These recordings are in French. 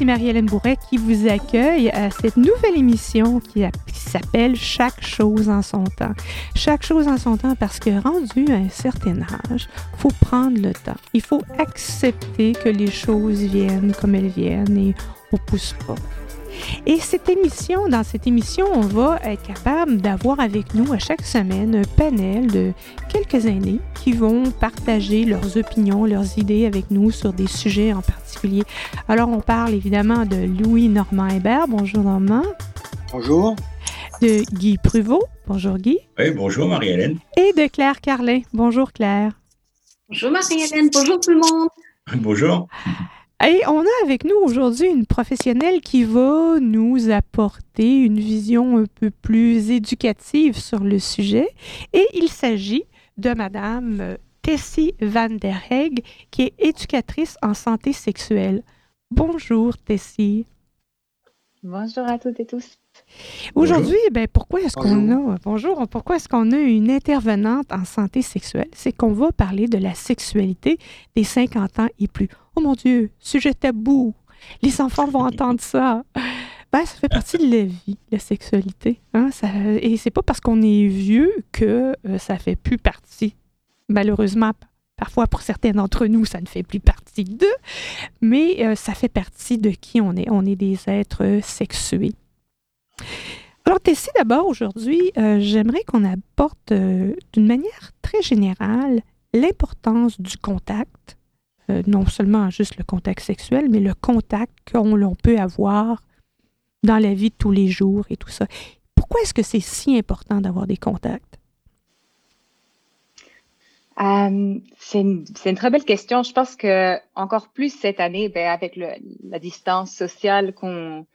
ici Marie-Hélène Bourret qui vous accueille à cette nouvelle émission qui, s'appelle Chaque chose en son temps. Chaque chose en son temps parce que rendu à un certain âge, faut prendre le temps. Il faut accepter que les choses viennent comme elles viennent et on pousse pas. Et cette émission, dans cette émission, on va être capable d'avoir avec nous à chaque semaine un panel de quelques aînés qui vont partager leurs opinions, leurs idées avec nous sur des sujets en particulier. Alors, on parle évidemment de Louis Normand Hébert. Bonjour Normand. Bonjour. De Guy Pruvot. Bonjour Guy. Oui, bonjour Marie-Hélène. Et de Claire Carlin. Bonjour Claire. Bonjour Marie-Hélène. Bonjour tout le monde. Bonjour. Et on a avec nous aujourd'hui une professionnelle qui va nous apporter une vision un peu plus éducative sur le sujet. Et il s'agit de Madame Tessie Van der Heg, qui est éducatrice en santé sexuelle. Bonjour Tessie. Bonjour à toutes et tous. Aujourd'hui, ben, pourquoi est-ce qu'on a bonjour, pourquoi est-ce qu'on a une intervenante en santé sexuelle? C'est qu'on va parler de la sexualité des 50 ans et plus. Oh mon Dieu, sujet tabou. Les enfants vont entendre ça. Ben, ça fait partie de la vie, la sexualité. Hein? Ça, et c'est pas parce qu'on est vieux que euh, ça fait plus partie. Malheureusement, parfois pour certains d'entre nous, ça ne fait plus partie d'eux, mais euh, ça fait partie de qui on est. On est des êtres sexués. Alors, Tessie, d'abord, aujourd'hui, euh, j'aimerais qu'on apporte d'une manière très générale l'importance du contact euh, non seulement juste le contact sexuel, mais le contact qu'on peut avoir dans la vie de tous les jours et tout ça. Pourquoi est-ce que c'est si important d'avoir des contacts? Euh, c'est une, très belle question. Je pense que encore plus cette année, ben, avec la distance sociale qu'on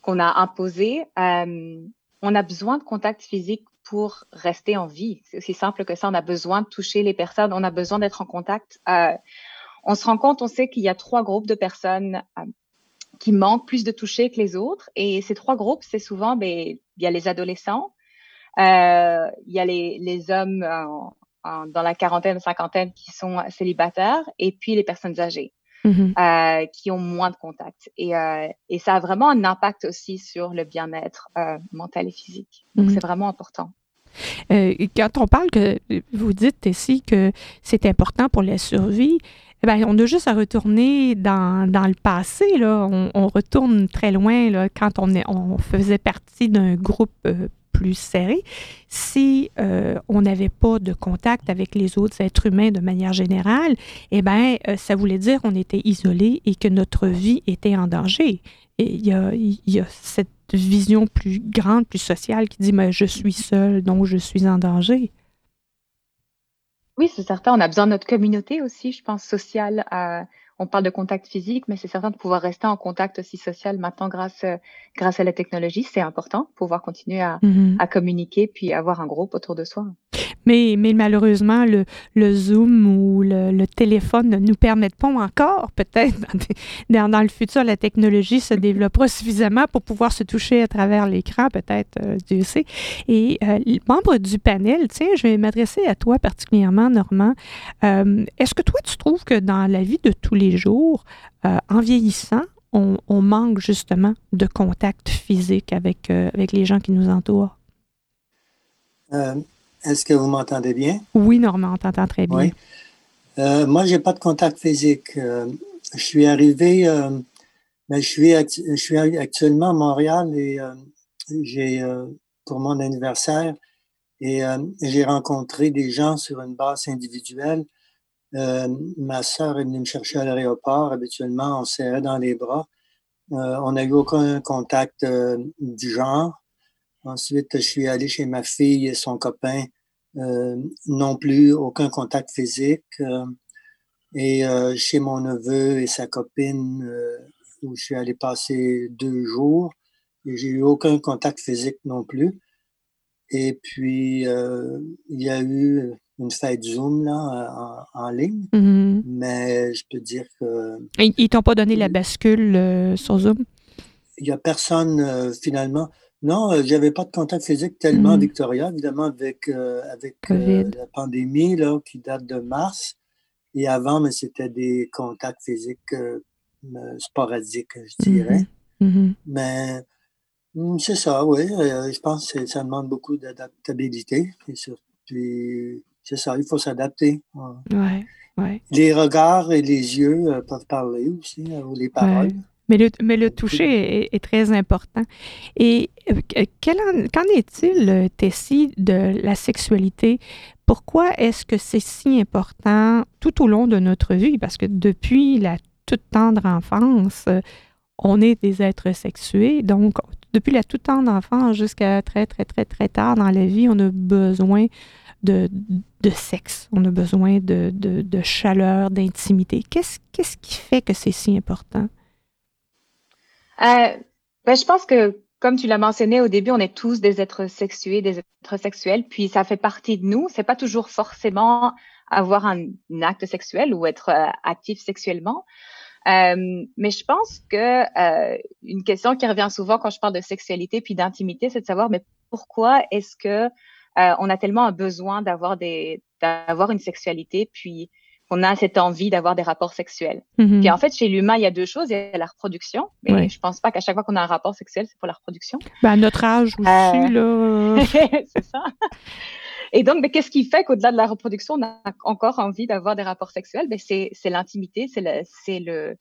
qu'on a imposée, euh, on a besoin de contact physique pour rester en vie. C'est aussi simple que ça. On a besoin de toucher les personnes. On a besoin d'être en contact on se rend compte, on sait qu'il y a trois groupes de personnes euh, qui manquent plus de toucher que les autres. Et ces trois groupes, c'est souvent, ben, il y a les adolescents, euh, il y a les, les hommes dans la quarantaine, cinquantaine qui sont célibataires, et puis les personnes âgées. Mm-hmm. Euh, qui ont moins de contact. Et, et, ça a vraiment un impact aussi sur le bien-être mental et physique. Donc, mm-hmm. c'est vraiment important. quand on parle que vous dites ici que c'est important pour la survie, eh ben, on a juste à retourner dans, dans le passé. Là. On, retourne très loin là, quand on, est, on faisait partie d'un groupe euh, plus serré. Si euh, on n'avait pas de contact avec les autres êtres humains de manière générale, eh ben, euh, ça voulait dire qu'on était isolé et que notre vie était en danger. Et il y a, y a cette vision plus grande, plus sociale qui dit je suis seul, donc je suis en danger. Oui, c'est certain. On a besoin de notre communauté aussi, je pense, sociale. Euh, on parle de contact physique, mais c'est certain de pouvoir rester en contact aussi social maintenant grâce, grâce à la technologie. C'est important, pouvoir continuer à, mm-hmm. à communiquer puis avoir un groupe autour de soi. Mais, malheureusement, le, Zoom ou le, téléphone ne nous permettent pas encore, peut-être, dans, le futur, la technologie se développera suffisamment pour pouvoir se toucher à travers l'écran, peut-être, euh, Dieu sait. Et euh, membre du panel, tiens, je vais m'adresser à toi particulièrement, Normand. Euh, est-ce que toi, tu trouves que dans la vie de tous les jours, euh, en vieillissant, on, manque justement de contact physique avec, avec les gens qui nous entourent? Est-ce que vous m'entendez bien? Oui, Normand, on t'entend très bien. Oui. Euh, moi, j'ai pas de contact physique. Euh, je suis arrivé, euh, ben, je, suis je suis actuellement à Montréal et euh, j'ai pour mon anniversaire et j'ai rencontré des gens sur une base individuelle. ma sœur est venue me chercher à l'aéroport. Habituellement, on serrait dans les bras. on n'a eu aucun contact du genre. Ensuite, je suis allé chez ma fille et son copain, euh, non plus aucun contact physique. Euh, et euh, chez mon neveu et sa copine, où je suis allé passer deux jours, et j'ai eu aucun contact physique non plus. Et puis, il y a eu une fête Zoom là, en, ligne, mm-hmm. mais je peux dire que... Ils t'ont pas donné la bascule sur Zoom? Il y a personne, finalement. Non, euh, j'avais pas de contact physique tellement mmh. Victoria, évidemment, avec, euh, avec euh, la pandémie là, qui date de mars. Et avant, mais c'était des contacts physiques sporadique, je dirais. Mm-hmm. Mais mm, c'est ça, oui. je pense que ça demande beaucoup d'adaptabilité. C'est ça, il faut s'adapter. Ouais, ouais. Les regards et les yeux peuvent parler aussi, ou les paroles. Mais le, mais le toucher est, très important. Et euh, qu'en est-il, euh, Tessie, de la sexualité? Pourquoi est-ce que c'est si important tout au long de notre vie? Parce que depuis la toute tendre enfance, euh, on est des êtres sexués. Donc, depuis la toute tendre enfance jusqu'à très, très, très, très tard dans la vie, on a besoin de, de sexe. On a besoin de, de, de chaleur, d'intimité. Qu'est-ce, qu'est-ce qui fait que c'est si important? Euh, ben, je pense que, comme tu l'as mentionné au début, on est tous des êtres sexués, des êtres sexuels, puis ça fait partie de nous. C'est pas toujours forcément avoir un, acte sexuel ou être euh, actif sexuellement. Euh, mais je pense que une question qui revient souvent quand je parle de sexualité puis d'intimité, c'est de savoir mais pourquoi est-ce que on a tellement un besoin d'avoir des d'avoir une sexualité puis on a cette envie d'avoir des rapports sexuels. Mm Puis en fait, chez l'humain, il y a deux choses. Il y a la reproduction, mais je pense pas qu'à chaque fois qu'on a un rapport sexuel, c'est pour la reproduction. Ben, à notre âge aussi, euh... là. c'est ça. Et donc, ben, qu'est-ce qui fait qu'au-delà de la reproduction, on a encore envie d'avoir des rapports sexuels? Ben, C'est l'intimité, c'est le, le,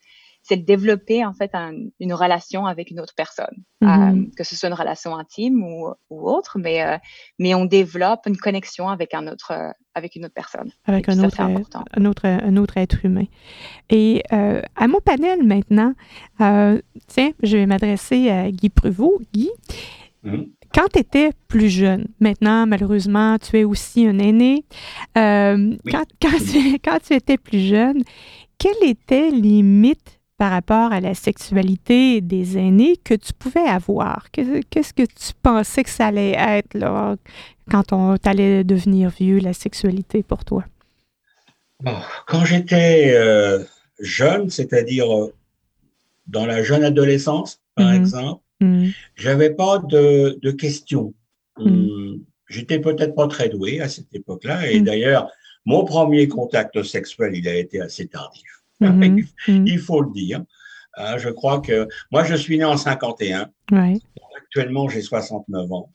c'est de développer en fait une relation avec une autre personne, mm-hmm. euh, que ce soit une relation intime ou, ou autre, mais euh, mais on développe une connexion avec un autre euh, avec une autre personne. Avec un, autre, un autre un autre être humain. Et à mon panel maintenant, tiens, je vais m'adresser à Guy Pruvot. Guy. Mm-hmm. Quand tu étais plus jeune, maintenant, malheureusement, tu es aussi un aîné. quand, quand, tu, quand, tu, étais plus jeune, quels étaient les mythes par rapport à la sexualité des aînés que tu pouvais avoir? Qu'est-ce que tu pensais que ça allait être là, quand on allait devenir vieux, la sexualité pour toi? quand j'étais euh, jeune, c'est-à-dire euh, dans la jeune adolescence, par mm-hmm. exemple, mm-hmm. j'avais pas de, questions. Mm-hmm. Hum, j'étais peut-être pas très doué à cette époque-là, et d'ailleurs, mon premier contact sexuel, il a été assez tardif. Mhm. Mhm. Il faut le dire. Euh, je crois que moi, je suis né en 51. Actuellement, j'ai 69 ans.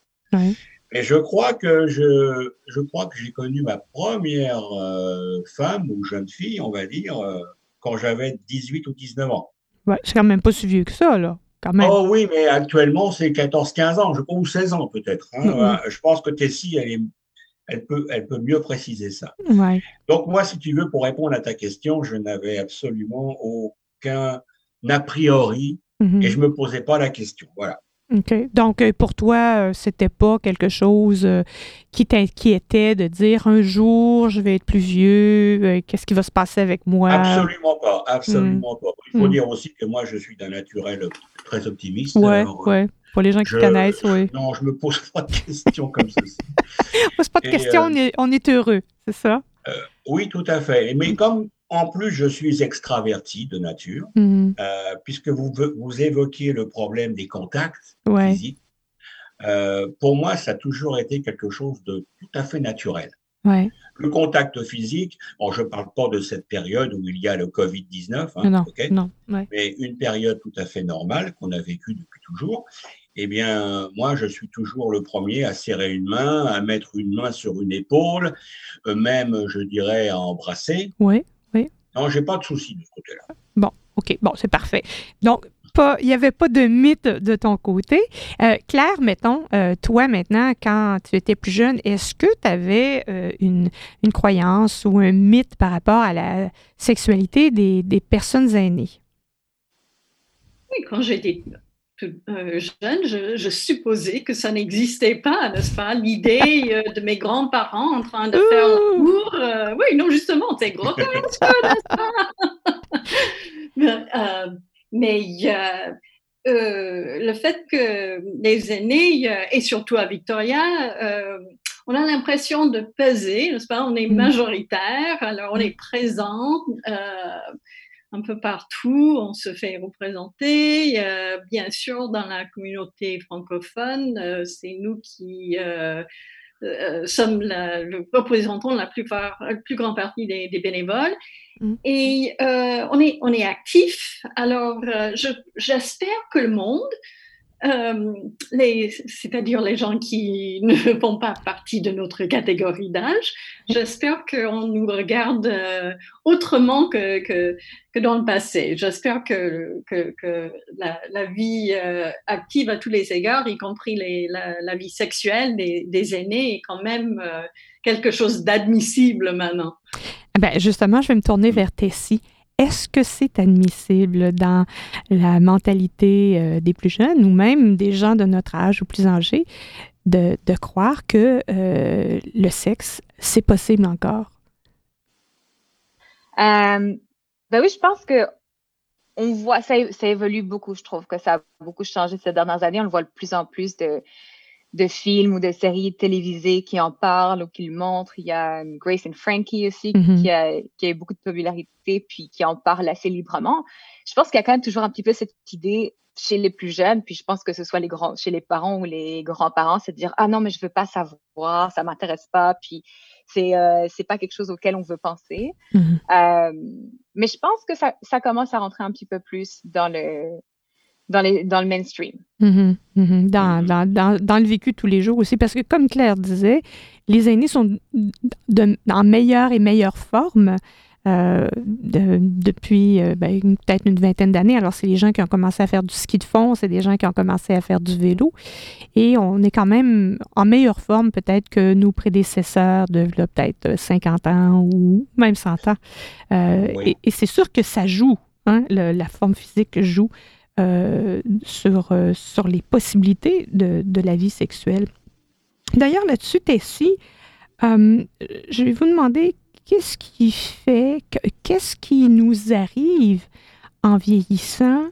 Et je crois que je, je crois que j'ai connu ma première euh, femme ou jeune fille, on va dire, euh, quand j'avais 18 ou 19 ans. Ouais, c'est quand même pas si vieux que ça, là. Quand même. Oh oui, mais actuellement, c'est 14-15 ans, je ou 16 ans peut-être. Hein. Mhm. Je pense que Tessie, elle est elle peut, elle peut mieux préciser ça. Donc moi, si tu veux, pour répondre à ta question, je n'avais absolument aucun a priori mm-hmm. et je me posais pas la question. Voilà. Donc, euh, pour toi, euh, c'était pas quelque chose euh, qui t'inquiétait de dire un jour, je vais être plus vieux, qu'est-ce qui va se passer avec moi? Absolument pas. Absolument mm. pas. Il faut mm. dire aussi que moi, je suis d'un naturel très optimiste. Oui, oui. Pour les gens qui connaissent, oui. Non, je me pose pas de questions comme ceci. on pose pas de questions, euh, on, est, heureux, c'est ça? Euh, oui, tout à fait. Mais mm. comme en plus je suis extraverti de nature, mm. euh, puisque vous, vous évoquiez le problème des contacts physiques, pour moi, ça a toujours été quelque chose de tout à fait naturel. Ouais. Le contact physique, bon, je ne parle pas de cette période où il y a le Covid-19, hein, non, non, mais une période tout à fait normale qu'on a vécue depuis toujours eh bien, moi, je suis toujours le premier à serrer une main, à mettre une main sur une épaule, euh, même, je dirais, à embrasser. Oui. Non, j'ai pas de souci de ce côté-là. Bon, OK, bon, c'est parfait. Donc, il n'y avait pas de mythe de ton côté. Euh, Claire, mettons, euh, toi maintenant, quand tu étais plus jeune, est-ce que tu avais une, une, croyance ou un mythe par rapport à la sexualité des, des personnes aînées? Oui, quand j'étais euh, jeune, je, supposais que ça n'existait pas, n'est-ce pas? L'idée euh, de mes grands-parents en train de faire l'amour. Euh, oui, non, justement, c'est grotesque, n'est-ce pas? Mais le fait que les aînés, et surtout à Victoria, on a l'impression de peser, n'est-ce pas? On est mm. majoritaire, alors on est présent un peu partout, on se fait représenter. bien sûr, dans la communauté francophone, euh, c'est nous qui euh, sommes la, représentons la, plupart, la plus grande partie des, bénévoles. Mm. Et on, est, on est actif. Alors, j'espère que le monde euh, c'est-à-dire les gens qui ne font pas partie de notre catégorie d'âge. J'espère qu'on nous regarde euh, autrement que, que, dans le passé. J'espère que, que, la, vie euh, active à tous les égards, y compris la, vie sexuelle des, aînés, est quand même quelque chose d'admissible maintenant. Ben justement, je vais me tourner vers Tessie. Est-ce que c'est admissible dans la mentalité euh, des plus jeunes ou même des gens de notre âge ou plus âgés de, croire que euh, le sexe, c'est possible encore? Euh, ben oui, je pense que on voit, ça, ça, évolue beaucoup. Je trouve que ça a beaucoup changé ces dernières années. On le voit de plus en plus de, de films ou de séries télévisées qui en parlent ou qui le montrent. Il y a euh, Grace and Frankie aussi mm-hmm. qui, a, qui, a, beaucoup de popularité puis qui en parle assez librement. Je pense qu'il y a quand même toujours un petit peu cette idée chez les plus jeunes, puis je pense que ce soit les grands, chez les parents ou les grands-parents, c'est de dire ah non mais je veux pas savoir, ça m'intéresse pas, puis c'est euh, c'est pas quelque chose auquel on veut penser. Mm-hmm. euh, mais je pense que ça, ça commence à rentrer un petit peu plus dans le dans, les, dans le mainstream. Mm-hmm. Mm-hmm. Dans, mm-hmm. Dans, dans, dans, le vécu tous les jours aussi. Parce que, comme Claire disait, les aînés sont de, en meilleure et meilleure forme euh, depuis euh, ben, peut-être une vingtaine d'années. Alors, c'est les gens qui ont commencé à faire du ski de fond, c'est des gens qui ont commencé à faire du vélo. Et on est quand même en meilleure forme peut-être que nos prédécesseurs de peut-être 50 ans ou même 100 ans. Euh, et, c'est sûr que ça joue. Hein, la forme physique joue euh, sur, euh, sur les possibilités de, de, la vie sexuelle. D'ailleurs, là-dessus, Tessie, euh, je vais vous demander qu'est-ce qui fait, qu'est-ce qui nous arrive en vieillissant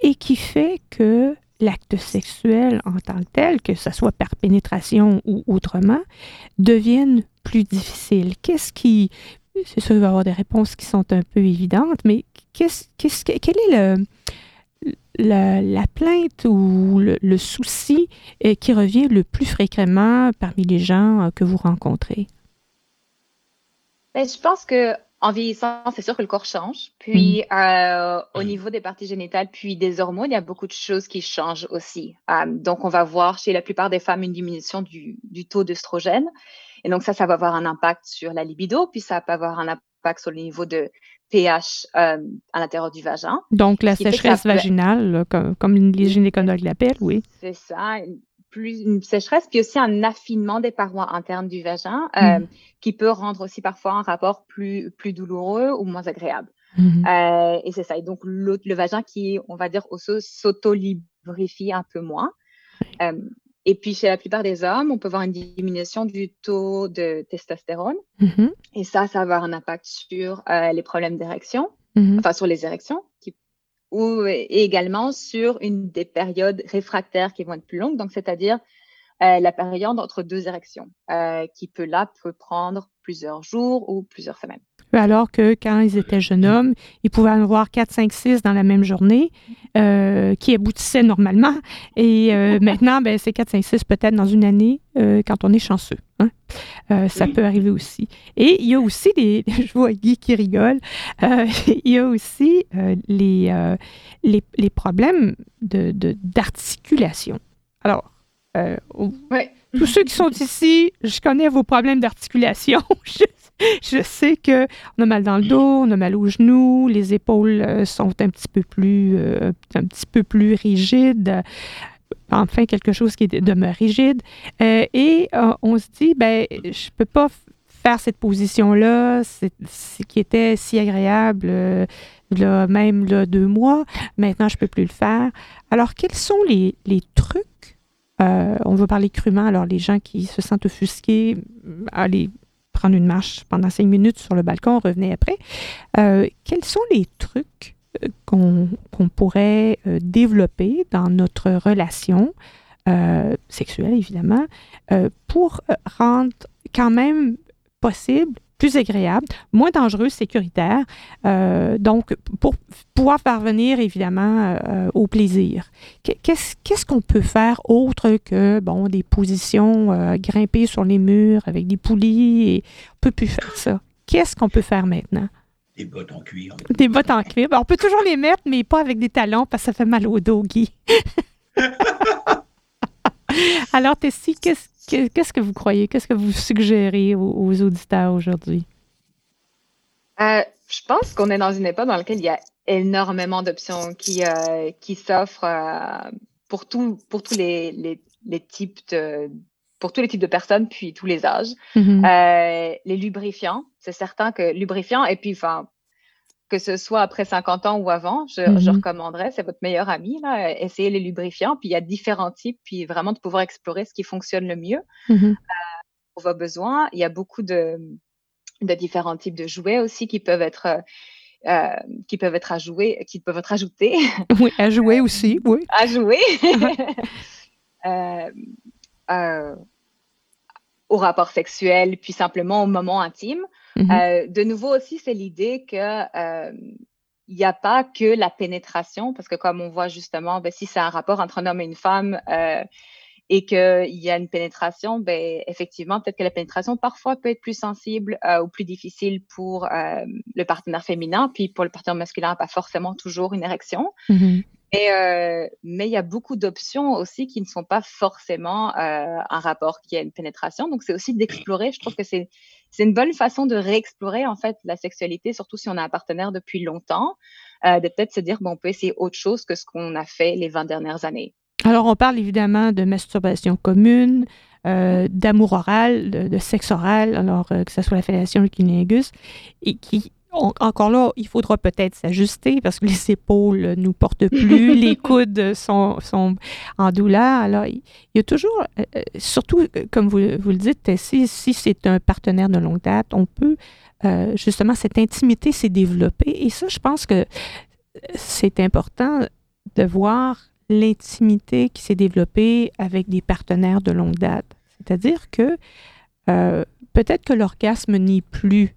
et qui fait que l'acte sexuel en tant que tel, que ce soit par pénétration ou autrement, devienne plus difficile? Qu'est-ce qui... C'est sûr, il va y avoir des réponses qui sont un peu évidentes, mais qu'est-ce, qu'est-ce, quel est le, la, plainte ou le, souci qui revient le plus fréquemment parmi les gens euh, que vous rencontrez? Ben, je pense que en vieillissant, c'est sûr que le corps change. Puis, mm. euh, au niveau des parties génitales, puis des hormones, il y a beaucoup de choses qui changent aussi. Euh, donc, on va voir chez la plupart des femmes une diminution du, du taux d'œstrogène. Et donc, ça, ça va avoir un impact sur la libido, puis ça peut avoir un impact sur le niveau de pH euh, à l'intérieur du vagin. Donc, la sécheresse vaginale, comme, comme, les gynécologues l'appellent, oui. C'est ça, plus une sécheresse, puis aussi un affinement des parois internes du vagin, euh, mm. qui peut rendre aussi parfois un rapport plus, plus douloureux ou moins agréable. Mm-hmm. Euh, et c'est ça. Et donc, le, vagin qui, on va dire, s'auto-lubrifie un peu moins. Et puis, chez la plupart des hommes, on peut voir une diminution du taux de testostérone. Mm-hmm. Et ça, ça va avoir un impact sur euh, les problèmes d'érection, mm-hmm. enfin sur les érections, qui, ou et également sur une des périodes réfractaires qui vont être plus longues, donc c'est-à-dire euh, la période entre deux érections, euh, qui peut là peut prendre plusieurs jours ou plusieurs semaines alors que quand ils étaient jeunes hommes, ils pouvaient en avoir 4, 5, 6 dans la même journée, euh, qui aboutissaient normalement. Et euh, maintenant, ben, c'est 4, 5, 6 peut-être dans une année euh, quand on est chanceux. Hein. ça peut arriver aussi. Et il y a aussi des, je vois Guy qui rigole, il y a aussi les, les, les, problèmes d'articulation. De, Alors, tous ceux qui sont ici, je connais vos problèmes d'articulation. je sais que on a mal dans le dos, on a mal aux genoux, les épaules euh, sont un petit peu plus, euh, un petit peu plus rigides. Enfin, quelque chose qui demeure rigide. Euh, et on se dit, ben, je peux pas faire cette position-là, qui était si agréable, même là, deux mois. Maintenant, je peux plus le faire. Alors, quels sont les, les trucs on va parler crûment, alors les gens qui se sentent offusqués, allez, prendre une marche pendant cinq minutes sur le balcon, revenez après. Euh, quels sont les trucs euh, qu'on pourrait euh, développer dans notre relation sexuelle, évidemment, pour rendre quand même possible plus agréable, moins dangereux, sécuritaire. Euh, donc, pour pouvoir parvenir évidemment euh, au plaisir. Qu'est-ce qu'on peut faire autre que bon des positions euh, grimpées sur les murs avec des poulies et on peut plus faire ça. Qu'est-ce qu'on peut faire maintenant? Des bottes en cuir. Des bottes en cuir. on peut toujours les mettre, mais pas avec des talons parce que ça fait mal au dos, Guy. Alors, Tessie, qu'est-ce Qu'est-ce que vous croyez? Qu'est-ce que vous suggérez aux, auditeurs aujourd'hui? Euh, je pense qu'on est dans une époque dans laquelle il y a énormément d'options qui, euh, qui s'offrent euh, pour, tout, pour tous les, les, types de, pour tous les types de personnes, puis tous les âges. Mm-hmm. les lubrifiants, c'est certain que lubrifiants, et puis enfin, que ce soit après 50 ans ou avant, je, mm-hmm. recommanderais, c'est votre meilleur ami, là, essayez les lubrifiants, puis il y a différents types, puis vraiment de pouvoir explorer ce qui fonctionne le mieux mm-hmm. euh, pour vos besoins. Il y a beaucoup de, de, différents types de jouets aussi qui peuvent être euh, qui peuvent être à jouer, qui peuvent être ajoutés. Oui, à jouer aussi, oui. À jouer. Uh-huh. euh, au rapport sexuel, puis simplement au moment intime. Mm-hmm. Euh, de nouveau aussi, c'est l'idée que euh, il n'y a pas que la pénétration, parce que comme on voit justement, ben, si c'est un rapport entre un homme et une femme euh, et qu'il y a une pénétration, ben, effectivement, peut-être que la pénétration parfois peut être plus sensible ou plus difficile pour le partenaire féminin, puis pour le partenaire masculin, pas forcément toujours une érection. Mm-hmm. Euh, mais il y a beaucoup d'options aussi qui ne sont pas forcément euh, un rapport qui a une pénétration. Donc, c'est aussi d'explorer. Je trouve que c'est c'est une bonne façon de réexplorer en fait la sexualité, surtout si on a un partenaire depuis longtemps, euh, de peut-être se dire bon, on peut essayer autre chose que ce qu'on a fait les 20 dernières années. Alors, on parle évidemment de masturbation commune, euh, d'amour oral, de, de, sexe oral, alors que ce soit la fellation, le cunnilingus, et qui encore là, il faudra peut-être s'ajuster parce que les épaules ne nous portent plus, les coudes sont, sont, en douleur. Alors, il y a toujours, euh, euh, surtout, euh, comme vous, vous, le dites, si, si c'est un partenaire de longue date, on peut, justement, cette intimité s'est développée. Et ça, je pense que c'est important de voir l'intimité qui s'est développée avec des partenaires de longue date. C'est-à-dire que peut-être que l'orgasme n'est plus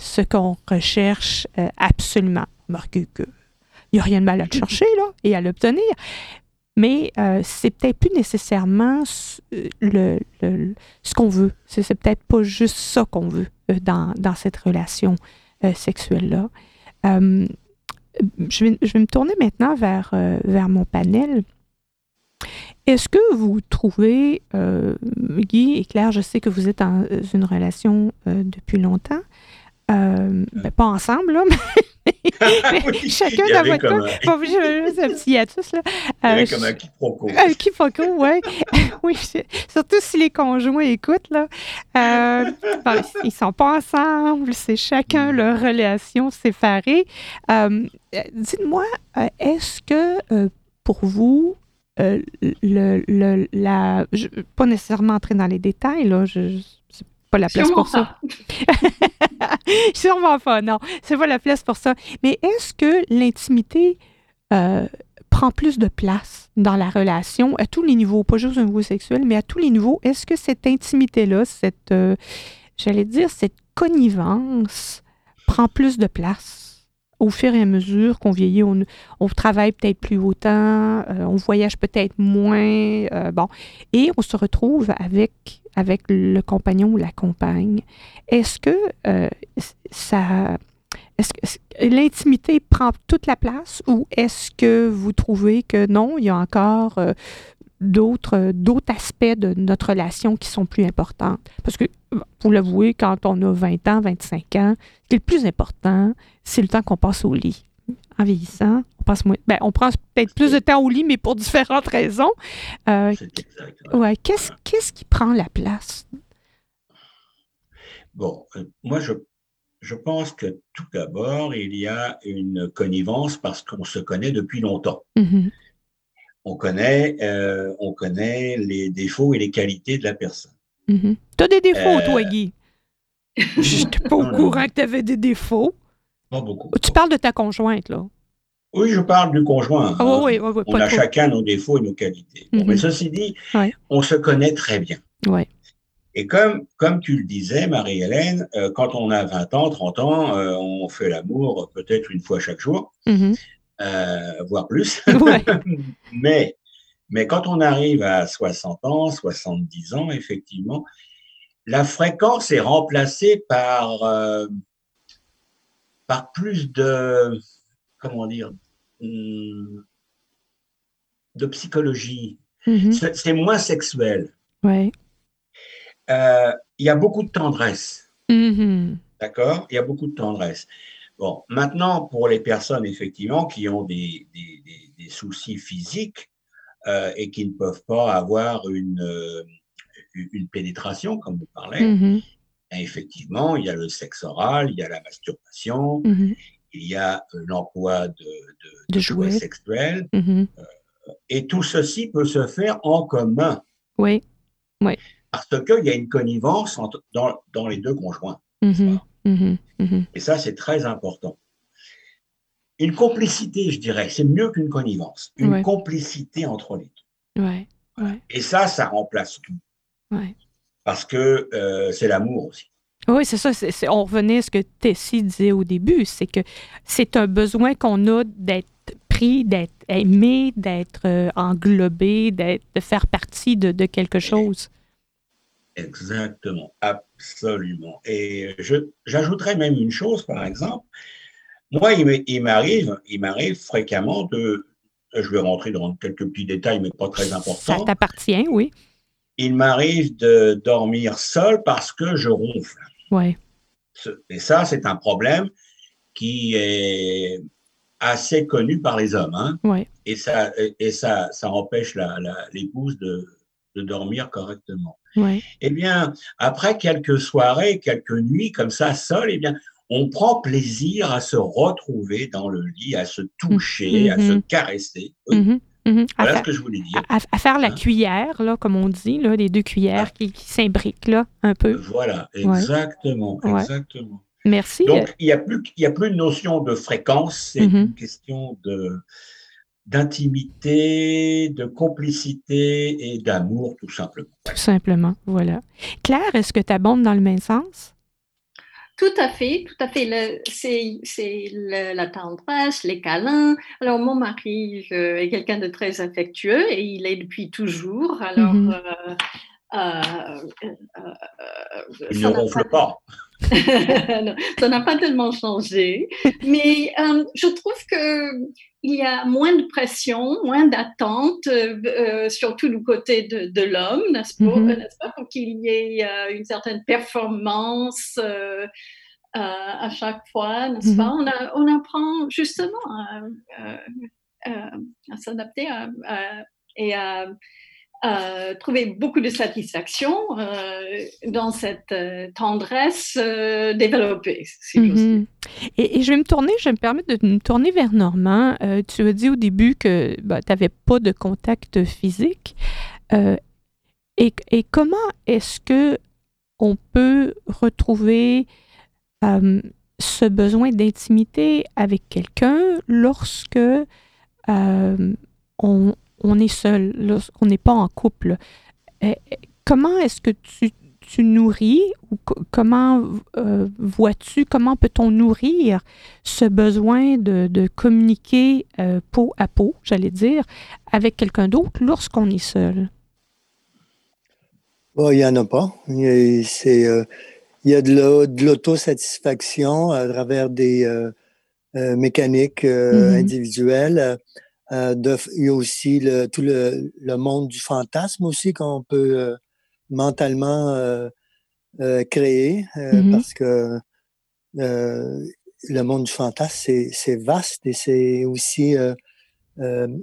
ce qu'on recherche euh, absolument. Remarquez qu'il n'y a rien de mal à le chercher là, et à l'obtenir. Mais euh, c'est peut-être plus nécessairement euh, le, ce qu'on veut. C'est, peut-être pas juste ça qu'on veut dans, dans, cette relation sexuelle-là. Je vais, je, vais, me tourner maintenant vers, vers mon panel. Est-ce que vous trouvez, Guy et Claire, je sais que vous êtes dans une relation depuis longtemps, euh, ben, pas ensemble, là, mais, chacun dans votre cas. Bon, juste un petit hiatus, là. Euh, comme un quiproquo. Un quiproquo, ouais. oui. Surtout si les conjoints écoutent, là. Euh, bon, ils sont pas ensemble, c'est chacun mm. leur relation séparée. Euh, dites-moi, est-ce que pour vous, le, le, la, je, pas nécessairement entrer dans les détails, là, je, pas la place pour ça. Sûrement pas, non. C'est pas la place pour ça. Mais est-ce que l'intimité euh, prend plus de place dans la relation à tous les niveaux, pas juste au niveau sexuel, mais à tous les niveaux? Est-ce que cette intimité-là, cette, euh, j'allais dire, cette connivence prend plus de place? au fur et à mesure qu'on vieillit, on, on travaille peut-être plus autant, euh, on voyage peut-être moins, bon, et on se retrouve avec avec le compagnon ou la compagne, est-ce que euh, ça. Est-ce que l'intimité prend toute la place ou est-ce que vous trouvez que non, il y a encore euh, d'autres, d'autres aspects de notre relation qui sont plus importants? Parce que, pour l'avouer, quand on a 20 ans, 25 ans, ce qui est le plus important, c'est le temps qu'on passe au lit en vieillissant, on passe moins. Ben, on prend peut-être plus de temps au lit, mais pour différentes raisons. Euh, ouais. Qu'est-ce, qu'est-ce qui prend la place? Bon, euh, moi, je, je pense que tout d'abord, il y a une connivence parce qu'on se connaît depuis longtemps. Mm-hmm. On, connaît, euh, on connaît les défauts et les qualités de la personne. Mm-hmm. Tu as des défauts, toi, Guy? Je n'étais pas au courant que tu avais des défauts. Pas beaucoup. Tu parles de ta conjointe, là. Oui, je parle du conjoint. Ah oui, oui, oui, on a chacun nos défauts et nos qualités. mais mhm. ceci dit, on se connaît très bien. Ouais. Et comme, comme tu le disais, Marie-Hélène, euh, quand on a 20 ans, 30 ans, euh, on fait l'amour peut-être une fois chaque jour, mm-hmm. euh, voire plus. mais, mais quand on arrive à 60 ans, 70 ans, effectivement, la fréquence est remplacée par, par plus de, comment dire, hmm, de psychologie. Mm-hmm. C'est moins sexuel. Ouais. Euh, il y a beaucoup de tendresse. Mm-hmm. D'accord? Il y a beaucoup de tendresse. Bon, maintenant, pour les personnes, effectivement, qui ont des, soucis physiques euh, et qui ne peuvent pas avoir une, euh, une pénétration, comme vous parlez, mm-hmm. Effectivement, il y a le sexe oral, il y a la masturbation, mm-hmm. il y a l'emploi de, de, jouets sexuels. et tout ceci peut se faire en commun. Oui, oui parce qu'il y a une connivence dans, les deux conjoints. Mm-hmm. Et ça, c'est très important. Une complicité, je dirais, c'est mieux qu'une connivence. Une complicité entre les deux. Et ça, ça remplace tout. Parce que euh, c'est l'amour aussi. Oui, c'est ça. on revenait à ce que Tessie disait au début, c'est que c'est un besoin qu'on a d'être pris, d'être aimé, d'être euh, englobé, d'être, de faire partie de, de quelque chose. Exactement, absolument. Et j'ajouterais même une chose, par exemple. Moi, il m'arrive, il m'arrive fréquemment de, je vais rentrer dans quelques petits détails, mais pas très importants. Ça t'appartient, oui. Il m'arrive de dormir seul parce que je ronfle. Oui. Et ça, c'est un problème qui est assez connu par les hommes. Hein? Oui. Et ça, et ça, ça empêche l'épouse de, de dormir correctement. Eh bien, après quelques soirées, quelques nuits comme ça, seul, eh bien, on prend plaisir à se retrouver dans le lit, à se toucher, à se mm-hmm. caresser. Mm-hmm. Voilà ce que je voulais dire. À, faire la hein? cuillère, là, comme on dit, là, les deux cuillères ah. qui, s'imbriquent là, un peu. Voilà, exactement, exactement. Merci. Donc, il n'y a, plus, a plus de notion de fréquence, c'est une question de, d'intimité, de complicité et d'amour, tout simplement. Tout simplement, voilà. Claire, est-ce que tu abondes dans le même sens? Tout à fait, tout à fait. C'est la tendresse, les câlins. Alors, mon mari est quelqu'un de très affectueux et il est depuis toujours. Alors, mm-hmm. euh, euh, euh, il ne ronfle pas. ça n'a pas tellement changé, mais je trouve que il y a moins de pression, moins d'attente, euh, euh, surtout du côté de, l'homme, n'est-ce pas, mm-hmm. pour qu'il y ait euh, une certaine performance à chaque fois, n'est-ce pas mm-hmm. on, apprend justement à, s'adapter et à euh, trouver beaucoup de satisfaction euh, dans cette euh, tendresse euh, développée, si mm et, je vais me tourner, je vais me permettre de me tourner vers Normand. tu as dit au début que bah, tu n'avais pas de contact physique. Et, et, comment est-ce que on peut retrouver ce besoin d'intimité avec quelqu'un lorsque on, on est seul, on n'est pas en couple. Eh, eh, comment est-ce que tu, nourris ou comment euh, vois-tu, comment peut-on nourrir ce besoin de, communiquer euh, peau à peau, j'allais dire, avec quelqu'un d'autre lorsqu'on est seul? il n'y en a pas. Il y a, euh, de l'autosatisfaction à travers des mécaniques mm-hmm. individuelles. Euh, il y a aussi le, tout le, le, monde du fantasme aussi qu'on peut euh, mentalement euh, créer mm-hmm. parce que le monde du fantasme, c'est vaste et c'est aussi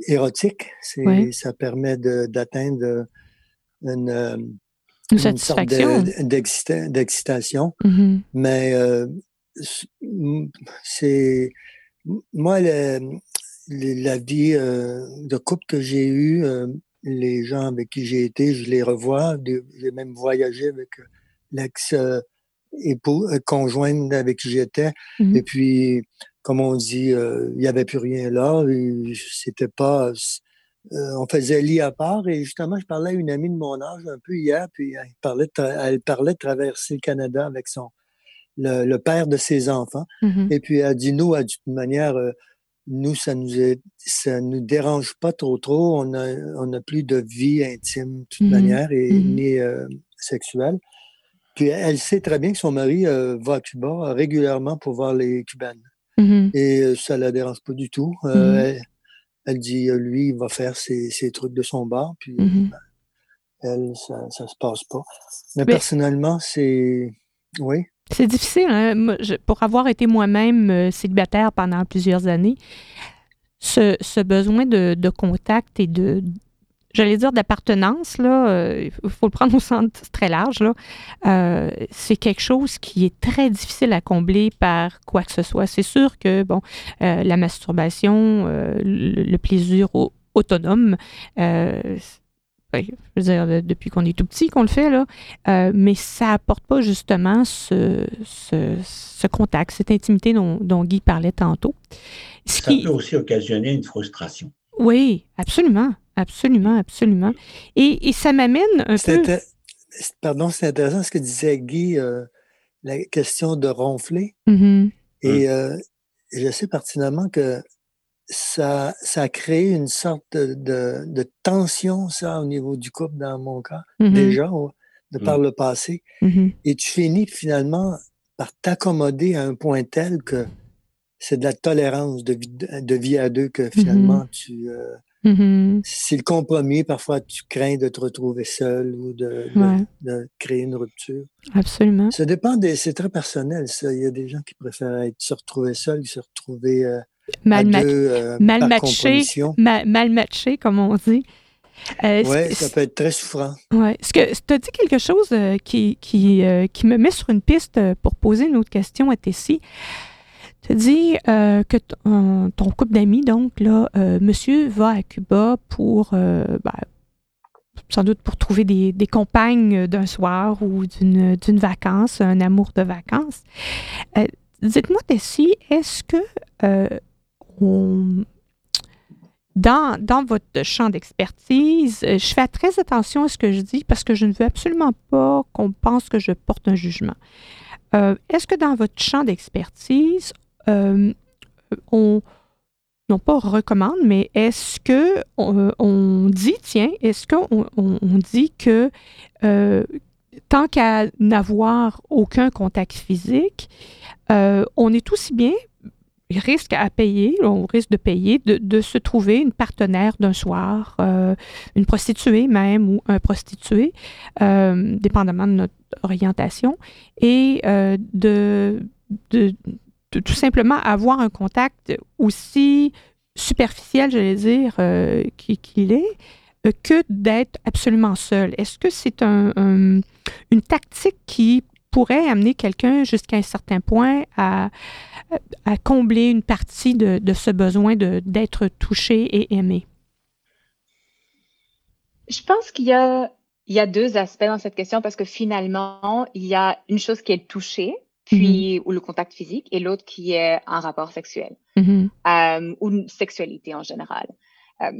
érotique. Ça permet d'atteindre une, une, satisfaction. d'excitation. Mm-hmm. Mais c'est moi, le, la vie euh, de couple que j'ai eue, euh, les gens avec qui j'ai été, je les revois. J'ai même voyagé avec euh, l'ex époux, conjointe avec qui j'étais. Mm-hmm. Et puis, comme on dit, il n'y avait plus rien là. C'était pas on faisait lit à part et justement, je parlais à une amie de mon âge un peu hier, puis elle parlait de, elle parlait de traverser le Canada avec son le, père de ses enfants. Mm-hmm. Et puis elle dit nous, à d'une manière, nous, ça nous ça nous dérange pas trop trop. On a, on a plus de vie intime de toute mm-hmm. manière et mm-hmm. ni sexuelle. Puis elle sait très bien que son mari va à Cuba régulièrement pour voir les Cubaines. Et ça la dérange pas du tout. Elle dit, euh, lui, il va faire ses, trucs de son bar, puis elle, ça, ça se passe pas. Mais, personnellement, c'est. Oui. C'est difficile, hein? pour avoir été moi-même euh, célibataire pendant plusieurs années, ce, besoin de, contact et de, j'allais dire d'appartenance, là, euh, il faut le prendre au sens très large, euh, c'est quelque chose qui est très difficile à combler par quoi que ce soit. C'est sûr que, bon, la masturbation, le, plaisir autonome, je veux dire, depuis qu'on est tout petit qu'on le fait, là, mais ça apporte pas justement ce, ce, contact, cette intimité dont, dont, Guy parlait tantôt. ça peut aussi occasionner une frustration. Oui, absolument. Absolument, absolument. Et, ça m'amène un peu. Pardon, c'est intéressant ce que disait Guy, euh, la question de ronfler. Mm-hmm. Et euh, je sais pertinemment que ça, ça a créé une sorte de, tension, ça, au niveau du couple, dans mon cas, mm-hmm. déjà, de par mm. le passé. Mm-hmm. Et tu finis finalement par t'accommoder à un point tel que c'est de la tolérance de vie, de vie à deux que finalement tu, euh, Mm-hmm. C'est le compromis. Parfois, tu crains de te retrouver seul ou de, créer une rupture. Absolument. Ça dépend des. C'est très personnel, ça. Il y a des gens qui préfèrent être, se retrouver seuls se retrouver euh, mal, deux, euh, mal matché, mal matché, comme on dit. Euh, oui, ça peut être très souffrant. Oui. Ce que tu as dit quelque chose qui, qui, qui, me met sur une piste pour poser une autre question à Tessie? Tu dis euh, que ton couple d'amis, donc, là, euh, monsieur va à Cuba pour, euh, ben, sans doute pour trouver des, compagnes d'un soir ou d'une vacance, un amour de vacances. Dites-moi, Tessie, est-ce que dans, dans, votre champ d'expertise, je fais très attention à ce que je dis parce que je ne veux absolument pas qu'on pense que je porte un jugement. Est-ce que dans votre champ d'expertise, euh, on, non pas recommande, mais est-ce que on, dit, tiens, est-ce qu'on on, dit que euh, tant qu'à n'avoir aucun contact physique, euh, on est aussi bien risque à payer, on risque de payer, de, se trouver une partenaire d'un soir, une prostituée même ou un prostitué, dépendamment de notre orientation, et de, de, tout simplement avoir un contact aussi superficiel, j'allais dire, euh, qu'il est, euh, que d'être absolument seul. Est-ce que c'est un, une tactique qui pourrait amener quelqu'un jusqu'à un certain point à, à combler une partie de, de ce besoin d'être touché et aimé? Je pense qu'il y a, il y a deux aspects dans cette question parce que finalement, il y a une chose qui est touchée puis mm-hmm. ou le contact physique, et l'autre qui est un rapport sexuel mm-hmm. euh, ou une sexualité en général. Euh,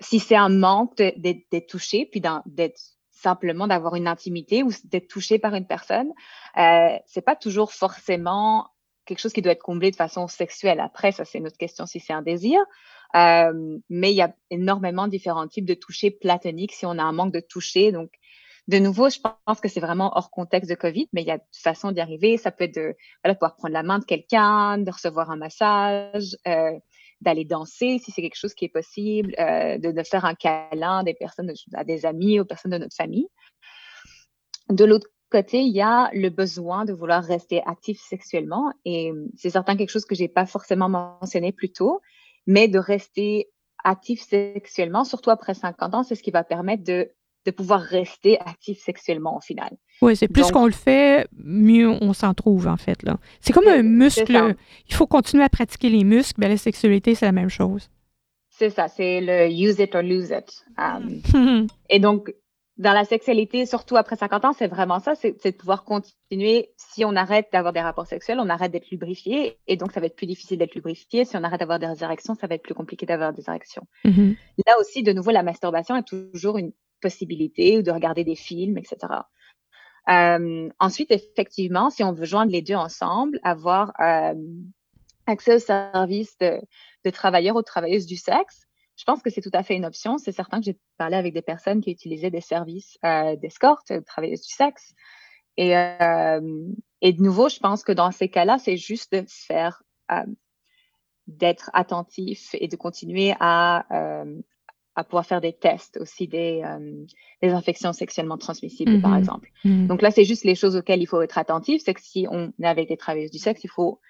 si c'est un manque d'être touché, puis d'être simplement d'avoir une intimité ou d'être touché par une personne, euh, c'est pas toujours forcément quelque chose qui doit être comblé de façon sexuelle. Après, ça c'est une autre question si c'est un désir. Euh, mais il y a énormément différents types de toucher platoniques si on a un manque de toucher. Donc, de nouveau, je pense que c'est vraiment hors contexte de COVID, mais il y a une façon d'y arriver. Ça peut être de pouvoir prendre la main de quelqu'un, de recevoir un massage, euh, d'aller danser si c'est quelque chose qui est possible, euh, de, faire un câlin des personnes, à des amis, aux personnes de notre famille. De l'autre côté, il y a le besoin de vouloir rester actif sexuellement et c'est certain quelque chose que j'ai pas forcément mentionné plus tôt, mais de rester actif sexuellement, surtout après 50 ans, c'est ce qui va permettre de de pouvoir rester actif sexuellement au final. Oui, c'est plus qu'on le fait, mieux on s'en trouve en fait. là. C'est comme un muscle. Il faut continuer à pratiquer les muscles. Ben, la sexualité, c'est la même chose. C'est ça, c'est le use it or lose it. Um, et donc, dans la sexualité, surtout après 50 ans, c'est vraiment ça, c'est de pouvoir continuer. Si on arrête d'avoir des rapports sexuels, on arrête d'être lubrifié et donc ça va être plus difficile d'être lubrifié. Si on arrête d'avoir des érections, ça va être plus compliqué d'avoir des érections. Mm-hmm. Là aussi, de nouveau, la masturbation est toujours une possibilité ou de regarder des films, etc. Euh, ensuite, effectivement, si on veut joindre les deux ensemble, avoir euh, accès aux services de, de travailleurs ou de travailleuses du sexe, je pense que c'est tout à fait une option. C'est certain que j'ai parlé avec des personnes qui utilisaient des services euh, d'escorte, de travailleuses du sexe. Et, euh, et, de nouveau, je pense que dans ces cas-là, c'est juste de faire, euh, d'être attentif et de continuer à, euh, à pouvoir faire des tests aussi des, euh, des infections sexuellement transmissibles, par mm-hmm. exemple. Mm-hmm. Donc là, c'est juste les choses auxquelles il faut être attentif. C'est que si on est avec des travailleuses du sexe, il faut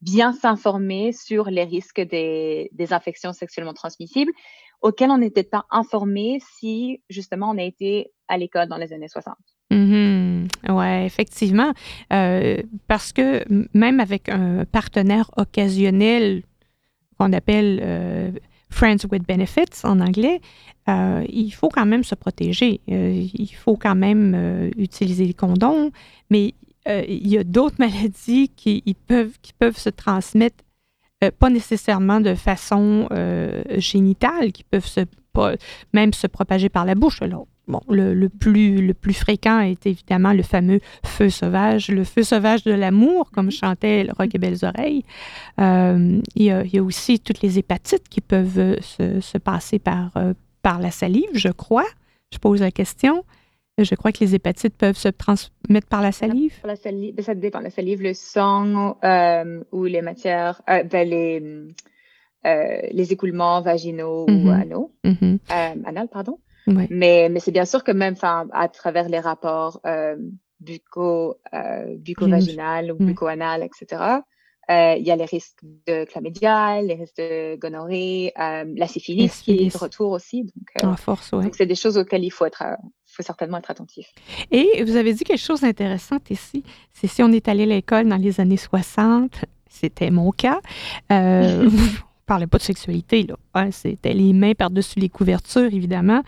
bien s'informer sur les risques des, des, infections sexuellement transmissibles auxquelles on n'était pas informé si justement on a été à l'école dans les années 60. Mm-hmm. Oui, effectivement. Euh, parce que même avec un partenaire occasionnel qu'on appelle euh, Friends with Benefits en anglais, euh, il faut quand même se protéger. Euh, il faut quand même euh, utiliser les condoms, mais il y a d'autres maladies qui, peuvent, qui peuvent se transmettre, pas nécessairement de façon génitale, qui peuvent se, même se propager par la bouche. Alors, bon, le, plus, le plus fréquent est évidemment le fameux feu sauvage, le feu sauvage de l'amour, comme chantait le Rock et Belles Oreilles. il, y a, aussi toutes les hépatites qui peuvent se, se passer par, par la salive, je crois. Je pose la question. Je crois que les hépatites peuvent se transmettre par la salive. la salive, ben, ça dépend. La salive, le sang euh, ou les matières, euh, ben, les, euh, les écoulements vaginaux ou mm-hmm. anaux, mm-hmm. anal, pardon. Mais, mais c'est bien sûr que même à travers les rapports bucco, bucco-vaginal ou bucco-anal, etc., il y a les risques de chlamydia, les risques de gonorrhée, la syphilis, qui est de retour aussi. Donc, force, Donc, c'est des choses auxquelles il faut être faut certainement être attentif. Et vous avez dit quelque chose d'intéressant ici. C'est si on est allé à l'école dans les années 60, c'était mon cas. Parlait pas de sexualité, là. C'était les mains par-dessus les couvertures, évidemment.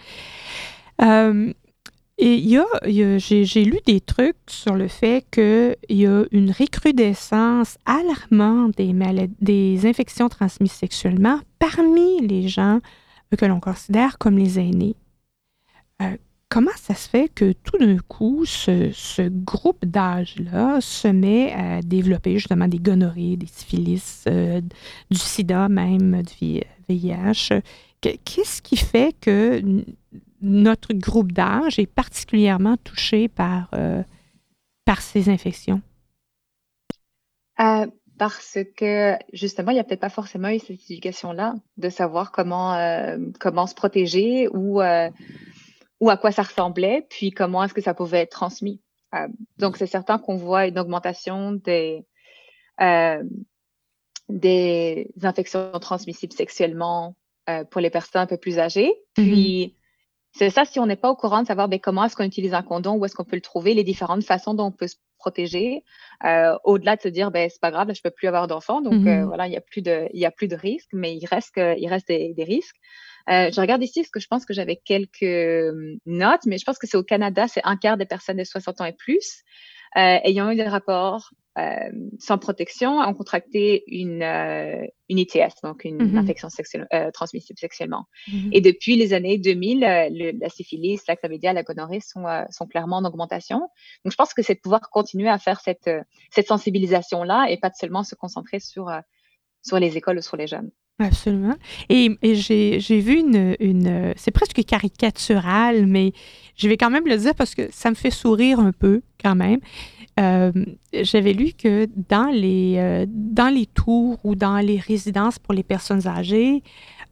Euh, et j'ai, lu des trucs sur le fait qu'il y a une recrudescence alarmante des, des infections transmises sexuellement parmi les gens que l'on considère comme les aînés. Euh, comment ça se fait que tout d'un coup, ce, groupe d'âge-là se met à développer justement des gonorrhées, des syphilis, euh, du sida même, du VIH? Qu'est-ce qui fait que notre groupe d'âge est particulièrement touché par, euh, ces infections? Euh, parce que justement, il n'y a peut-être pas forcément eu cette éducation-là de savoir comment, comment se protéger ou ou à quoi ça ressemblait, puis comment est-ce que ça pouvait être transmis. Euh, donc, c'est certain qu'on voit une augmentation des, euh, des infections transmissibles sexuellement euh, pour les personnes un peu plus âgées. Mm-hmm. Puis, c'est ça, si on n'est pas au courant de savoir ben, comment est-ce qu'on utilise un condom, où est-ce qu'on peut le trouver, les différentes façons dont on peut se protéger, au-delà de se dire, ben, c'est pas grave, là, je peux plus avoir d'enfants, donc mm-hmm. voilà, il n'y a plus de, il y a plus de risques, mais il reste, il reste des, des risques. Euh, je regarde ici parce que je pense que j'avais quelques euh, notes, mais je pense que c'est au Canada, c'est un quart des personnes de 60 ans et plus euh, ayant eu des rapports euh, sans protection ont contracté une, euh, une ITS, donc une mm-hmm. infection sexuelle, transmissible sexuellement. Mm-hmm. Et depuis les années 2000, le, la syphilis, la chlamydia, la gonorrhée sont, sont clairement en augmentation. Donc, je pense que c'est de pouvoir continuer à faire cette, cette sensibilisation-là et pas de seulement se concentrer sur, sur les écoles ou sur les jeunes. Absolument. Et, j'ai vu une, c'est presque caricatural, mais je vais quand même le dire parce que ça me fait sourire un peu quand même. Euh, j'avais lu que dans les, euh, dans les tours ou dans les résidences pour les personnes âgées,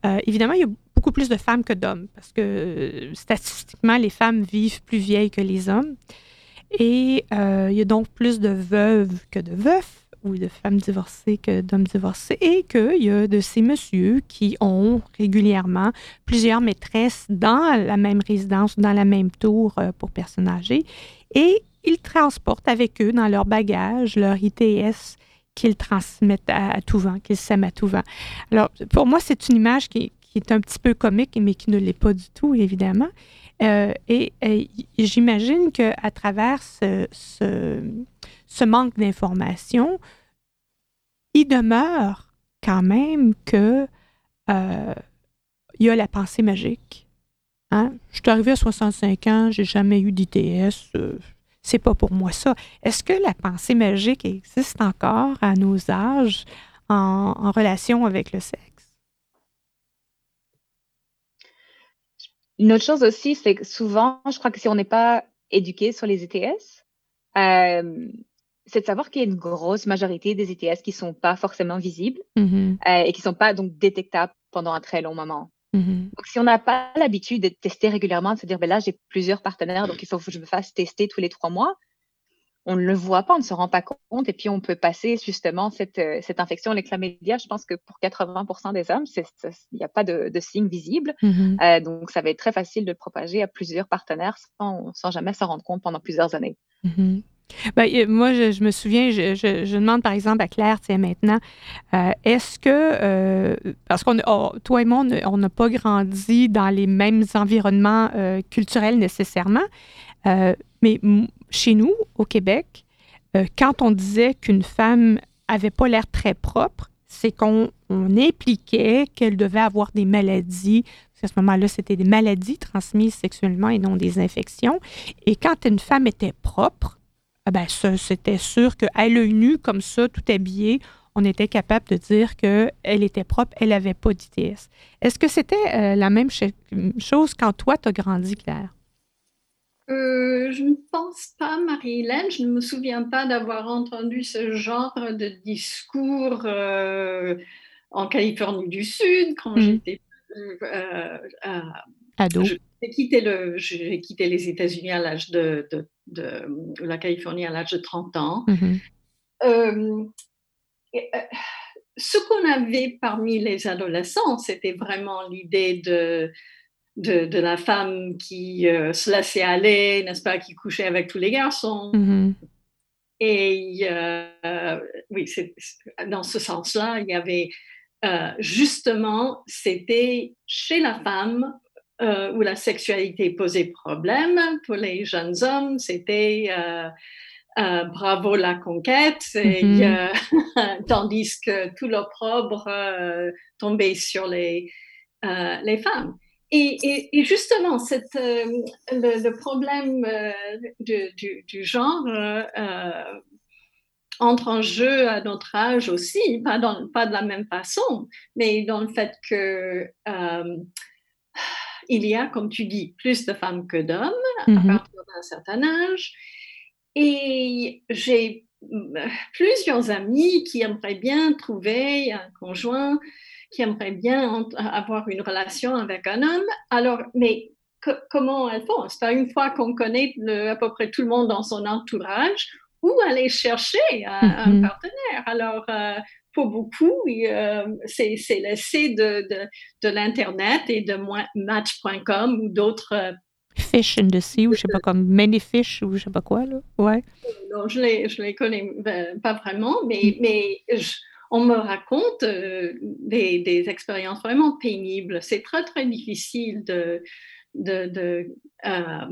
euh, évidemment, il y a beaucoup plus de femmes que d'hommes parce que statistiquement, les femmes vivent plus vieilles que les hommes. Et il y a donc plus de veuves que de veufs ou de femmes divorcées que d'hommes divorcés, et qu'il y a de ces messieurs qui ont régulièrement plusieurs maîtresses dans la même résidence, dans la même tour euh, pour personnes âgées, et ils transportent avec eux dans leur bagage leur ITS qu'ils transmettent à, tout vent, qu'ils sèment à tout vent. Alors, pour moi, c'est une image qui, qui est un petit peu comique, mais qui ne l'est pas du tout, évidemment. Euh, et, j'imagine qu'à travers ce, manque d'information, il demeure quand même que euh, y a la pensée magique. Hein? Je suis arrivée à 65 ans, j'ai jamais eu d'ITS. Euh, c'est pas pour moi ça. Est-ce que la pensée magique existe encore à nos âges en, relation avec le sexe? Une autre chose aussi, c'est que souvent, je crois que si on n'est pas éduqué sur les ETS, euh, c'est de savoir qu'il y a une grosse majorité des ETS qui ne sont pas forcément visibles mm-hmm. euh, et qui ne sont pas donc détectables pendant un très long moment. Mm-hmm. Donc, si on n'a pas l'habitude de tester régulièrement, de se dire, ben là, j'ai plusieurs partenaires, donc il faut que je me fasse tester tous les trois mois, on ne le voit pas, on ne se rend pas compte, et puis on peut passer justement cette, euh, cette infection, les chlamydia. Je pense que pour 80% des hommes, il n'y a pas de, de signe visible. Mm-hmm. Euh, donc, ça va être très facile de le propager à plusieurs partenaires sans, sans jamais s'en rendre compte pendant plusieurs années. Ben, moi, je, me souviens, je, demande par exemple à Claire, tiens, maintenant, euh, est-ce que, parce qu'on, oh, toi et moi, on n'a pas grandi dans les mêmes environnements culturels nécessairement, mais chez nous, au Québec, euh, quand on disait qu'une femme avait pas l'air très propre, c'est qu'on impliquait qu'elle devait avoir des maladies. À ce moment-là, c'était des maladies transmises sexuellement et non des infections. Et quand une femme était propre, ah ben c'était sûr qu'à l'œil nu, comme ça, tout habillé, on était capable de dire qu'elle était propre, elle n'avait pas d'ITS. Est-ce que c'était euh, la même chose quand toi, tu as grandi, Claire? Euh, je ne pense pas, Marie-Hélène. Je ne me souviens pas d'avoir entendu ce genre de discours euh, en Californie du Sud quand mmh. j'étais euh, ado. J'ai quitté, le, quitté les États-Unis à l'âge de, de, la Californie à l'âge de 30 ans. Mmh ce qu'on avait parmi les adolescents, c'était vraiment l'idée de de, la femme qui euh, se laissait aller, n'est-ce pas, qui couchait avec tous les garçons. Mm-hmm. Et euh, oui, dans ce sens-là, il y avait euh, justement, c'était chez la femme où la sexualité posait problème. Pour les jeunes hommes, c'était bravo la conquête, mm-hmm. tandis que tout l'opprobre tombait sur les, les femmes. Et, justement, cette, euh, le, problème euh, du, genre euh, entre en jeu à notre âge aussi, pas, dans, pas de la même façon, mais dans le fait que il y a, comme tu dis, plus de femmes que d'hommes à mm-hmm. partir d'un certain âge. Et j'ai plusieurs amis qui aimeraient bien trouver un conjoint qui aimerait bien avoir une relation avec un homme. Alors, mais comment elles font? C'est une fois qu'on connaît à peu près tout le monde dans son entourage, où aller chercher un, mhm. partenaire. Alors, euh, pour beaucoup, euh, c'est laissé de, de, de l'Internet et de match.com ou d'autres euh, Fish in the Sea, ou je sais pas, comme Many Fish, ou je sais pas quoi, là. Ouais. Non, je les, je les connais pas vraiment, mais, mais je, on me raconte euh, des, expériences vraiment pénibles. C'est très, très difficile de, de, euh,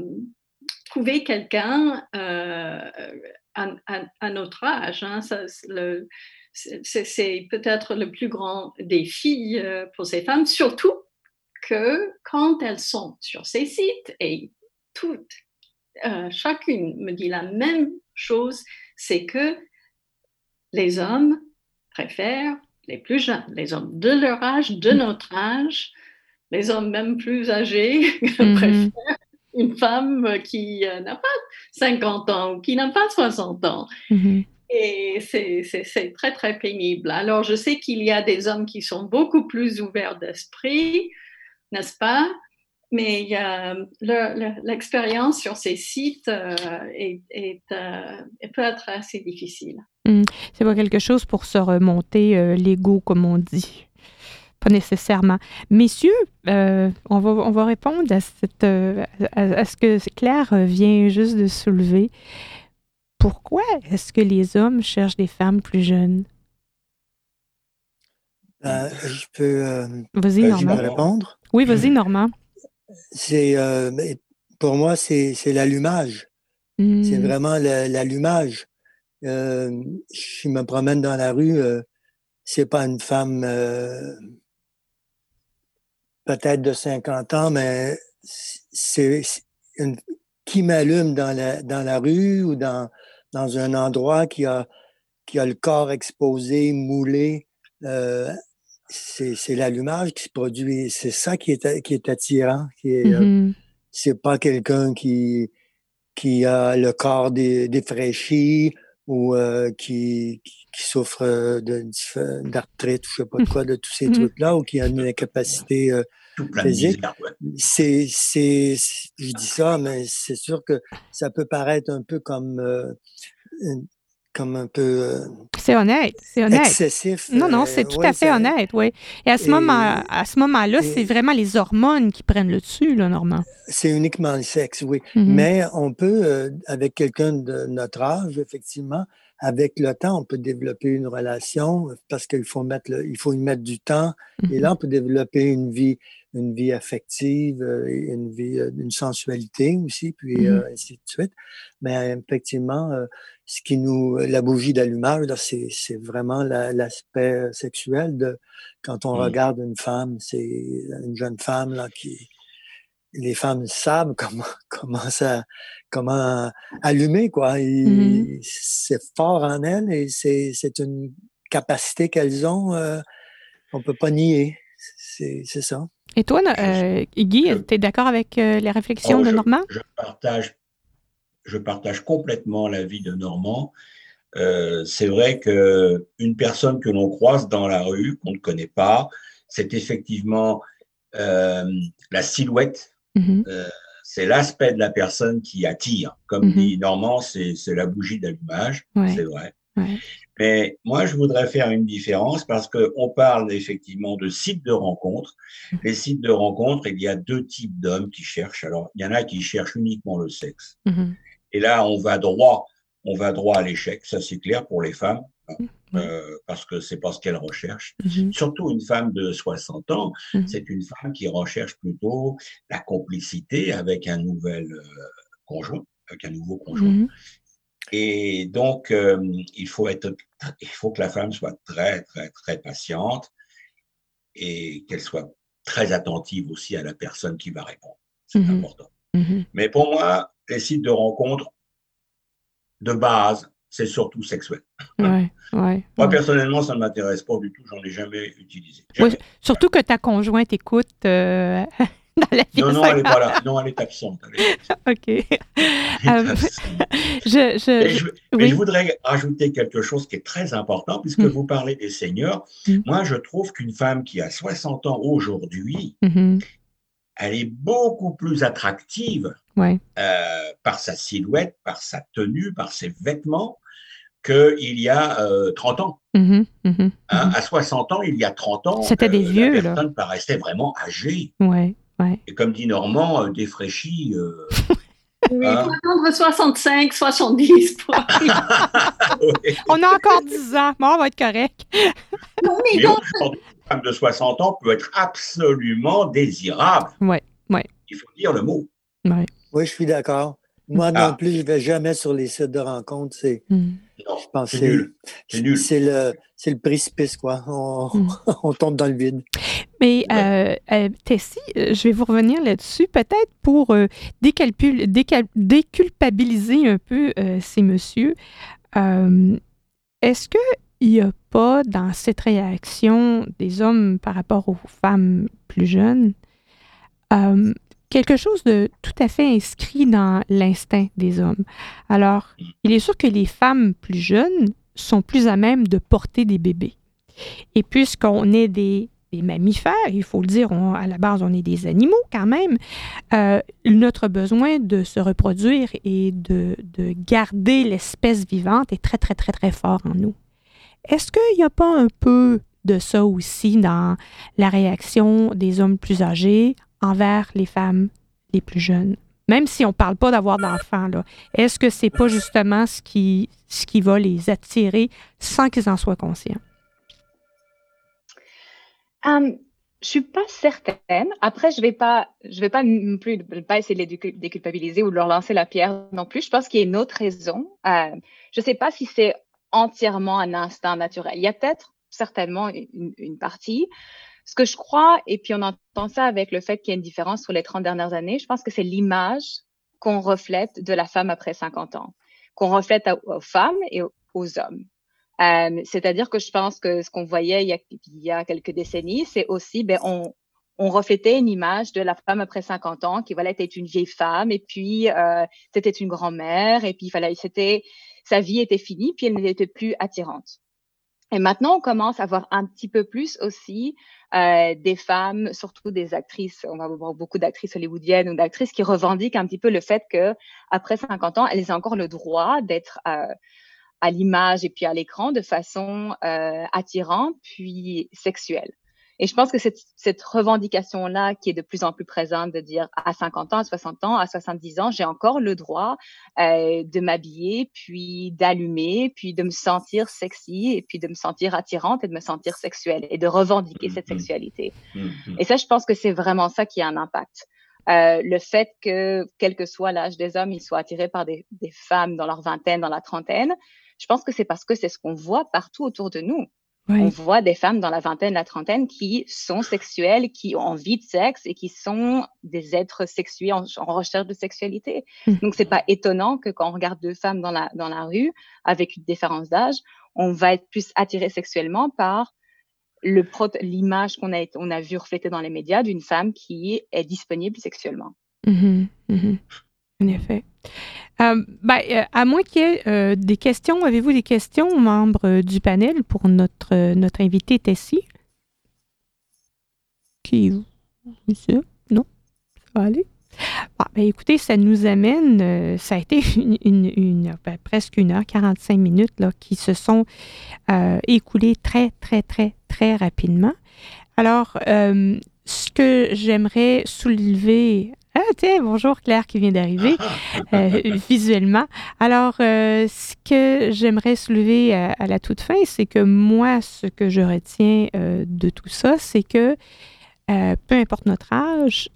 trouver quelqu'un euh, à, notre âge. Hein. C'est peut-être le plus grand défi pour ces femmes, surtout que quand elles sont sur ces sites, et toutes, chacune me dit la même chose, c'est que les hommes préfèrent les plus jeunes, les hommes de leur âge, de notre âge, les hommes même plus âgés mhm. préfèrent une femme qui euh, n'a pas 50 ans ou qui n'a pas 60 ans. Mhm. Et c'est très, très pénible. Alors, je sais qu'il y a des hommes qui sont beaucoup plus ouverts d'esprit, n'est-ce pas? Mais l'expérience sur ces sites euh, euh, peut être assez difficile. Mmh. C'est pas quelque chose pour se remonter euh, l'ego, comme on dit. Pas nécessairement. Messieurs, euh, on, va, on va répondre à, ce que Claire vient juste de soulever. Pourquoi est-ce que les hommes cherchent des femmes plus jeunes? je peux, vas-y, Normand. répondre. Oui, vas-y, Normand. C'est, pour moi, c'est l'allumage. C'est mmh. vraiment l'allumage. je me promène dans la rue, c'est pas une femme peut-être de 50 ans, mais c'est qui m'allume dans la, dans la rue ou dans, dans un endroit qui a, qui a le corps exposé, moulé. Euh, c'est l'allumage qui se produit. C'est ça qui est, qui est attirant. Euh, mm-hmm. c'est pas quelqu'un qui, qui a le corps défraîchi ou euh, qui, qui, souffre d'arthrite, je sais pas de quoi, de tous ces mm-hmm. trucs-là, ou qui a une incapacité physique. C'est, c'est, je dis ça, mais c'est sûr que ça peut paraître un peu comme, euh, comme un peu. Euh, c'est honnête, c'est honnête. Excessif. Non, non, c'est euh, tout à fait honnête, oui. Et à ce moment, à ce moment-là, c'est vraiment les hormones qui prennent le dessus, là, Normand. C'est uniquement le sexe, oui. Mm-hmm. Mais on peut, avec quelqu'un de notre âge, effectivement, avec le temps, on peut développer une relation parce qu'il faut mettre, il faut y mettre du temps. Et mm-hmm. là, on peut développer une vie une vie affective, euh, une vie, euh, une sensualité aussi, puis mmh euh, ainsi de suite. Mais effectivement, ce qui nous, la bougie d'allumage, c'est, c'est vraiment l'aspect sexuel de quand on mmh. regarde une femme, c'est une jeune femme là qui, les femmes savent comment comment ça comment allumer quoi. Mmh c'est fort en elles et c'est, c'est une capacité qu'elles ont, euh, on peut pas nier. C'est ça. Et toi, euh, Guy, tu es d'accord avec euh, les réflexions oh, de Normand? Je, partage, je partage complètement l'avis de Normand. Euh, c'est vrai qu'une personne que l'on croise dans la rue, qu'on ne connaît pas, c'est effectivement la silhouette, mm-hmm. c'est l'aspect de la personne qui attire. Comme mm-hmm. dit Normand, c'est la bougie d'allumage, c'est vrai. Mais moi, je voudrais faire une différence parce qu'on parle effectivement de sites de rencontres. Mmh. Les sites de rencontres, il y a deux types d'hommes qui cherchent. Alors, il y en a qui cherchent uniquement le sexe. Mmh. Et là, on va droit, on va droit à l'échec. Ça, c'est clair pour les femmes. Hein, mmh. euh, parce que c'est pas ce qu'elles recherchent. Surtout une femme de 60 ans, c'est une femme qui recherche plutôt la complicité avec un nouvel euh, conjoint, avec un nouveau conjoint. Et donc, euh, il, faut être, il faut que la femme soit très, très, très patiente et qu'elle soit très attentive aussi à la personne qui va répondre. C'est mmh important. Mmh Mais pour moi, les sites de rencontres, de base, c'est surtout sexuel. Ouais, ouais, Moi, personnellement, ça ne m'intéresse pas du tout. J'en ai jamais utilisé. surtout que ta conjointe écoute euh, non, non, elle n'est pas là. Non, elle est absente. OK. Euh, je, je, voudrais ajouter quelque chose qui est très important, puisque mm. vous parlez des seniors. Mm. Moi, je trouve qu'une femme qui a 60 ans aujourd'hui, mm-hmm. elle est beaucoup plus attractive euh, par sa silhouette, par sa tenue, par ses vêtements, qu'il y a 30 euh, ans. Mm-hmm. Mm-hmm. Hein, à 60 ans, il y a 30 ans, c'était des vieux. La personne paraissait vraiment âgée. Ouais. Et comme dit Normand, euh, défraîchi. Euh, oui, hein? il faut attendre 65, 70 pour On a encore 10 ans, bon, on va être correct. non, mais donc... Une femme de 60 ans peut être absolument désirable. Oui, oui. Il faut dire le mot. Oui, oui je suis d'accord. Moi non ah. plus, je ne vais jamais sur les sites de rencontres. C'est, hmm. je pense c'est, c'est, le, c'est le précipice, quoi. On, hmm. on, tombe dans le vide. Mais euh, euh, Tessie, euh, je vais vous revenir là-dessus, peut-être pour euh, déculpabiliser un peu ces messieurs. Est-ce qu'il n'y a pas dans cette réaction des hommes par rapport aux femmes plus jeunes quelque chose de tout à fait inscrit dans l'instinct des hommes? Alors, mm. il est sûr que les femmes plus jeunes sont plus à même de porter des bébés. Et puisqu'on est des, mammifères, il faut le dire, à la base, on est des animaux quand même, euh, notre besoin de se reproduire et de, de garder l'espèce vivante est très, très, très, très fort en nous. Est-ce qu'il n'y a pas un peu de ça aussi dans la réaction des hommes plus âgés envers les femmes les plus jeunes? Même si on ne parle pas d'avoir d'enfants, est-ce que c'est pas justement ce qui, ce qui va les attirer sans qu'ils en soient conscients? Um, je suis pas certaine. Après, je vais pas, je vais pas plus pas essayer de les déculpabiliser ou de leur lancer la pierre non plus. Je pense qu'il y a une autre raison. Euh, je sais pas si c'est entièrement un instinct naturel. Il y a peut-être certainement une, partie. Ce que je crois, et puis on entend ça avec le fait qu'il y a une différence sur les 30 dernières années, je pense que c'est l'image qu'on reflète de la femme après 50 ans, qu'on reflète aux femmes et aux hommes. Euh, c'est-à-dire que je pense que ce qu'on voyait il y, a, il quelques décennies, c'est aussi, ben, on, reflétait une image de la femme après 50 ans qui voilà était une vieille femme et puis euh, c'était une grand-mère et puis voilà, c'était sa vie était finie puis elle n'était plus attirante. Et maintenant, on commence à voir un petit peu plus aussi euh, des femmes, surtout des actrices. On va voir beaucoup d'actrices hollywoodiennes ou d'actrices qui revendiquent un petit peu le fait que après 50 ans, elles ont encore le droit d'être euh, à l'image et puis à l'écran de façon euh, attirante puis sexuelle. Et je pense que cette, cette revendication-là qui est de plus en plus présente de dire à 50 ans, à 60 ans, à 70 ans, j'ai encore le droit euh, de m'habiller, puis d'allumer, puis de me sentir sexy, et puis de me sentir attirante et de me sentir sexuelle et de revendiquer cette mm-hmm. sexualité. Mm-hmm. Et ça, je pense que c'est vraiment ça qui a un impact. Euh, le fait que, quel que soit l'âge des hommes, ils soient attirés par des, des femmes dans leur vingtaine, dans la trentaine, je pense que c'est parce que c'est ce qu'on voit partout autour de nous. On voit des femmes dans la vingtaine, la trentaine qui sont sexuelles, qui ont envie de sexe et qui sont des êtres sexués en, recherche de sexualité. Donc, mmh. Donc, c'est pas étonnant que quand on regarde deux femmes dans la, dans la rue avec une différence d'âge, on va être plus attiré sexuellement par l'image qu'on a, on a vu reflétée dans les médias d'une femme qui est disponible sexuellement. Mmh mmh en effet. Euh, ben, euh, à moins qu'il y ait euh, des questions, avez-vous des questions, membres du panel, pour notre, notre invité Tessie? Qui? Monsieur? Non? Ça va aller? ben, écoutez, ça nous amène, ça a été une, ben, presque une heure, 45 minutes là, qui se sont écoulées très, très, très, très rapidement. Alors, ce que j'aimerais soulever ah, tiens, bonjour Claire qui vient d'arriver euh, visuellement. Alors, euh, ce que j'aimerais soulever à, la toute fin, c'est que moi, ce que je retiens euh, de tout ça, c'est que peu importe notre âge,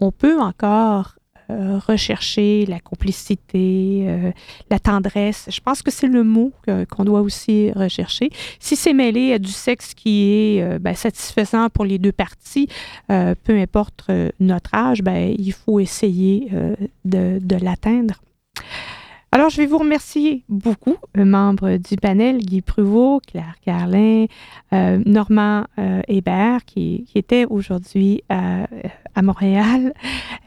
on peut encore euh, rechercher la complicité, euh, la tendresse. Je pense que c'est le mot qu'on doit aussi rechercher. Si c'est mêlé à du sexe qui est euh, ben, satisfaisant pour les deux parties, peu importe notre âge, ben, il faut essayer de l'atteindre. Alors, je vais vous remercier beaucoup, euh, membres du panel, Guy Pruvot, Claire Carlin, euh, Normand euh, Hébert, qui, qui était aujourd'hui à, Montréal.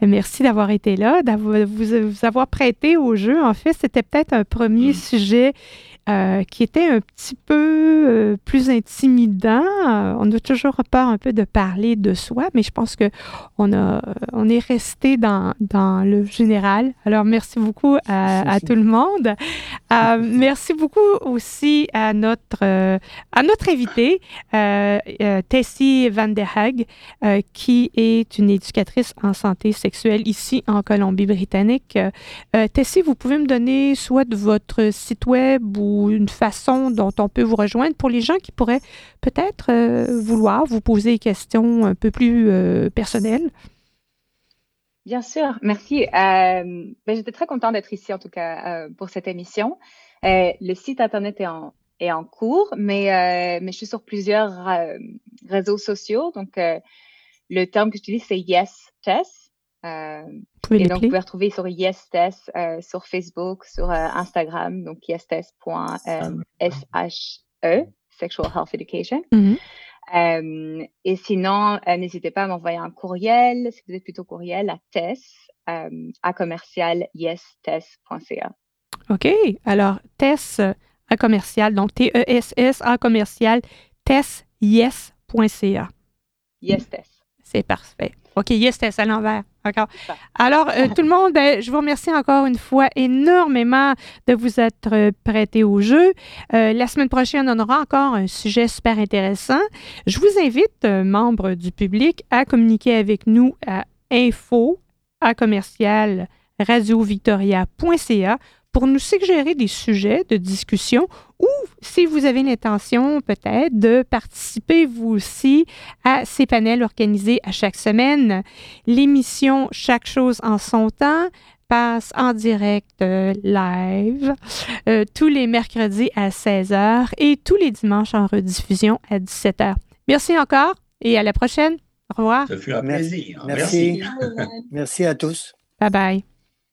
Merci d'avoir été là, d'avoir vous, vous, avoir prêté au jeu. En fait, c'était peut-être un premier sujet euh, qui était un petit peu euh, plus intimidant. Euh, on a toujours peur un peu de parler de soi, mais je pense que on, a, on est resté dans, dans le général. Alors, merci beaucoup à, à tout le monde. merci beaucoup aussi à notre, à notre invité, Tessie Van Haag, qui est une éducatrice en santé sexuelle ici en Colombie-Britannique. Tessie, vous pouvez me donner soit de votre site web ou une façon dont on peut vous rejoindre pour les gens qui pourraient peut-être euh, vouloir vous poser des questions un peu plus euh, personnelles? Bien sûr, merci. Euh, ben, J'étais très contente d'être ici, en tout cas, pour cette émission. le site Internet est en, est en cours, mais, mais je suis sur plusieurs réseaux sociaux. Donc, le terme que j'utilise, c'est Yes Test. Euh, et donc, vous pouvez retrouver sur YesTest, euh, sur Facebook, sur euh, Instagram, donc yestest.she, Sexual Health Education. Mm-hmm. et sinon, n'hésitez pas à m'envoyer un courriel, si vous êtes plutôt courriel, à tess, à commercial yestest.ca. OK. Alors, tess à commercial, donc T-E-S-S à commercial, tessyes.ca. Yes, test. C'est parfait. OK, yes, c'est à l'envers. D'accord. Alors, euh, tout le monde, ben, je vous remercie encore une fois énormément de vous être euh, prêté au jeu. Euh, la semaine prochaine, on aura encore un sujet super intéressant. Je vous invite, membres du public, à communiquer avec nous à info à commercial radiovictoria.ca pour nous suggérer des sujets de discussion ou si vous avez l'intention peut-être de participer vous aussi à ces panels organisés à chaque semaine. L'émission Chaque chose en son temps passe en direct euh, live euh, tous les mercredis à 16h et tous les dimanches en rediffusion à 17h. Merci encore et à la prochaine. Au revoir. Ça fut un plaisir. Merci. Merci à tous. Bye bye.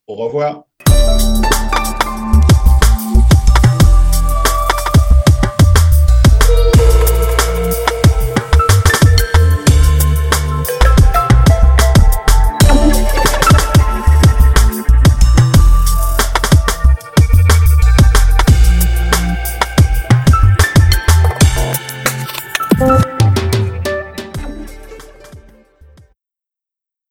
Au revoir.